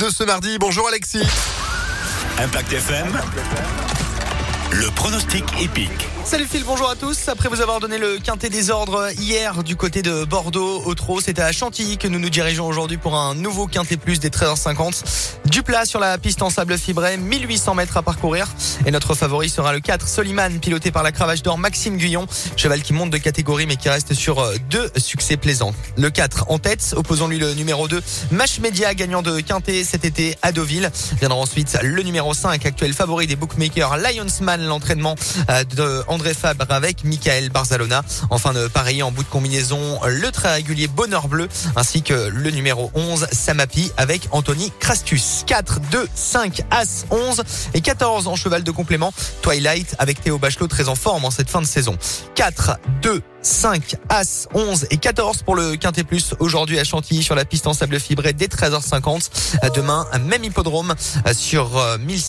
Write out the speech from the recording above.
de ce mardi. Bonjour Alexis. Impact FM. Le pronostic épique. Salut Phil, bonjour à tous. Après vous avoir donné le quintet des ordres hier du côté de Bordeaux, au Trot, c'était à Chantilly que nous nous dirigeons aujourd'hui pour un nouveau quintet plus des 13h50. Du plat sur la piste en sable fibré, 1800 mètres à parcourir. Et notre favori sera le 4 Soliman, piloté par la cravache d'or Maxime Guyon. Cheval qui monte de catégorie mais qui reste sur euh, deux succès plaisants. Le 4 en tête, opposons-lui le numéro 2, Mash Media, gagnant de quintet cet été à Deauville. Viendra ensuite le numéro 5, actuel favori des bookmakers, Lionsman, l'entraînement euh, de André Fabre avec Michael Barzalona. Enfin de pareil en bout de combinaison, le très régulier Bonheur Bleu ainsi que le numéro 11 Samapi avec Anthony Crastus. 4, 2, 5, As, 11 et 14 en cheval de complément. Twilight avec Théo Bachelot très en forme en cette fin de saison. 4, 2, 5, As, 11 et 14 pour le Quintet Plus aujourd'hui à Chantilly sur la piste en sable fibré dès 13h50. Demain, même hippodrome sur 1000